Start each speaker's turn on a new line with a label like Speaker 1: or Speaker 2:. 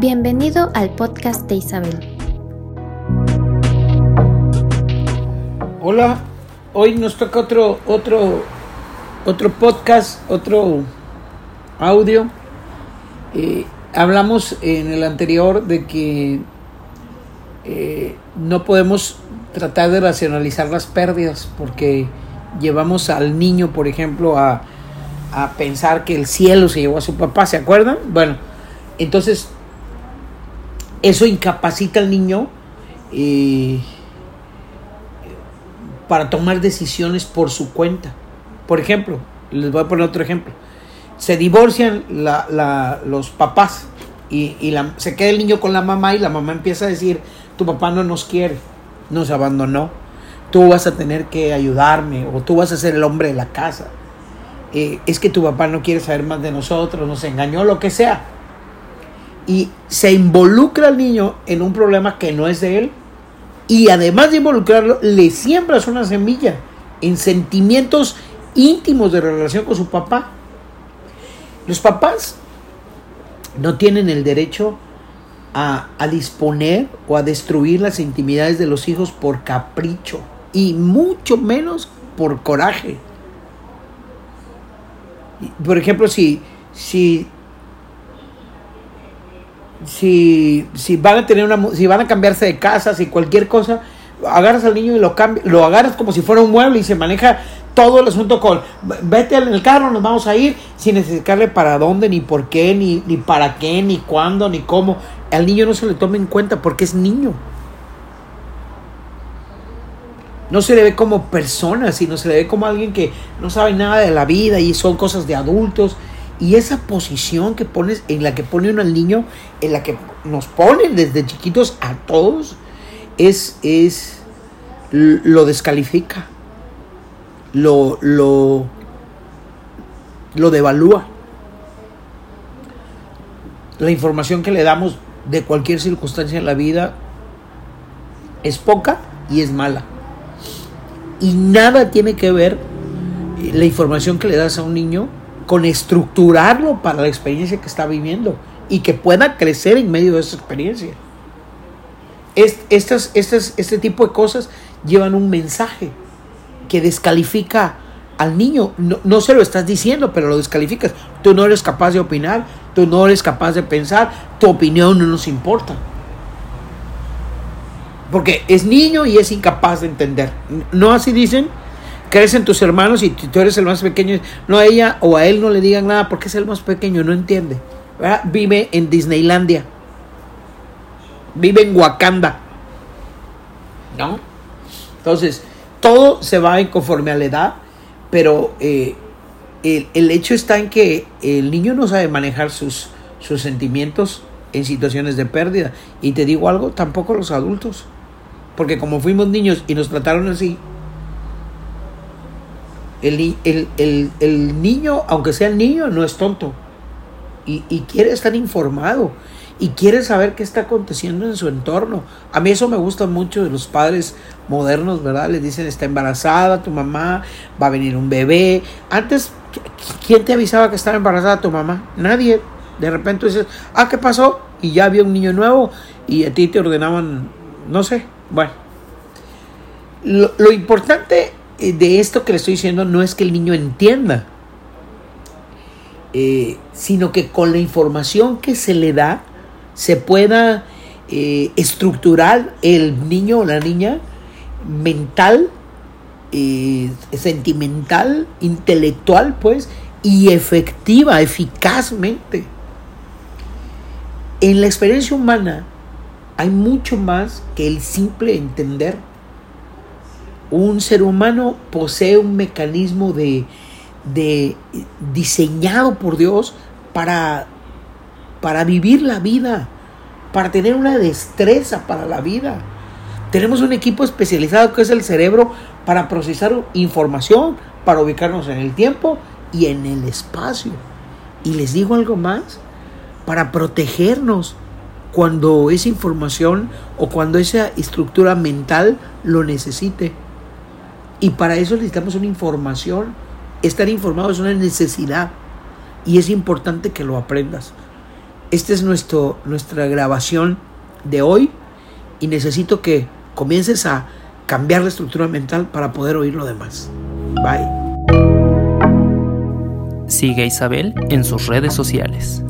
Speaker 1: Bienvenido al podcast de Isabel.
Speaker 2: Hola, hoy nos toca otro, otro, otro podcast, otro audio. Eh, hablamos en el anterior de que eh, no podemos tratar de racionalizar las pérdidas porque llevamos al niño, por ejemplo, a, a pensar que el cielo se llevó a su papá, ¿se acuerdan? Bueno, entonces eso incapacita al niño eh, para tomar decisiones por su cuenta. Por ejemplo, les voy a poner otro ejemplo. Se divorcian los papás y, se queda el niño con la mamá y la mamá empieza a decir, tu papá no nos quiere, nos abandonó, tú vas a tener que ayudarme o tú vas a ser el hombre de la casa. Eh, es que tu papá no quiere saber más de nosotros, nos engañó, lo que sea y se involucra al niño en un problema que no es de él y además de involucrarlo, le siembras una semilla en sentimientos íntimos de relación con su papá. Los papás no tienen el derecho a, a, disponer o a destruir las intimidades de los hijos por capricho y mucho menos por coraje. Por ejemplo, si, si si, si van a tener una si van a cambiarse de casa, si cualquier cosa, agarras al niño y lo cambias, lo agarras como si fuera un mueble y se maneja todo el asunto con vete en el carro, nos vamos a ir sin necesitarle para dónde, ni por qué, ni, ni para qué, ni cuándo, ni cómo. Al niño no se le toma en cuenta porque es niño. No se le ve como persona, sino se le ve como alguien que no sabe nada de la vida y son cosas de adultos y esa posición que pones, en la que pone uno al niño, en la que nos ponen desde chiquitos a todos, es, es lo descalifica, lo, lo, lo devalúa. La información que le damos de cualquier circunstancia en la vida es poca y es mala. Y nada tiene que ver la información que le das a un niño con estructurarlo para la experiencia que está viviendo y que pueda crecer en medio de esa experiencia. estas, estas, este tipo de cosas llevan un mensaje que descalifica al niño. No, no, se lo estás diciendo, pero lo descalificas. Tú no eres capaz de opinar, tú no eres capaz de pensar, tu opinión no nos importa. Porque es niño y es incapaz de entender. ¿No así dicen? crecen tus hermanos y tú eres el más pequeño, no a ella o a él no le digan nada porque es el más pequeño, no entiende. Vive en Disneylandia, vive en Wakanda, ¿no? Entonces, todo se va en conforme a la edad, pero eh, el, hecho está en que el niño no sabe manejar sus, sus sentimientos en situaciones de pérdida. Y te digo algo, tampoco los adultos. Porque como fuimos niños y nos trataron así, el, niño, aunque sea el niño, no es tonto. Y, quiere estar informado. Y quiere saber qué está aconteciendo en su entorno. A mí eso me gusta mucho de los padres modernos, ¿verdad? Les dicen, está embarazada tu mamá, va a venir un bebé. Antes, ¿quién te avisaba que estaba embarazada tu mamá? Nadie. De repente dices, ah, ¿qué pasó? Y ya había un niño nuevo y a ti te ordenaban, no sé. Bueno, lo, lo importante eh, de esto que le estoy diciendo no es que el niño entienda, eh, sino que con la información que se le da se pueda eh, estructurar el niño o la niña mental, sentimental, intelectual, pues, y efectiva, eficazmente. En la experiencia humana hay mucho más que el simple entender un ser humano posee un mecanismo de, diseñado por Dios para, para vivir la vida, para tener una destreza para la vida. Tenemos un equipo especializado que es el cerebro para procesar información, para ubicarnos en el tiempo y en el espacio. Y les digo algo más, para protegernos cuando esa información o cuando esa estructura mental lo necesite. Y para eso necesitamos una información. Estar informado es una necesidad. y es importante que lo aprendas. Esta es nuestro, nuestra grabación de hoy y necesito que comiences a cambiar la estructura mental para poder oír lo demás. Bye.
Speaker 3: Sigue Isabel en sus redes sociales.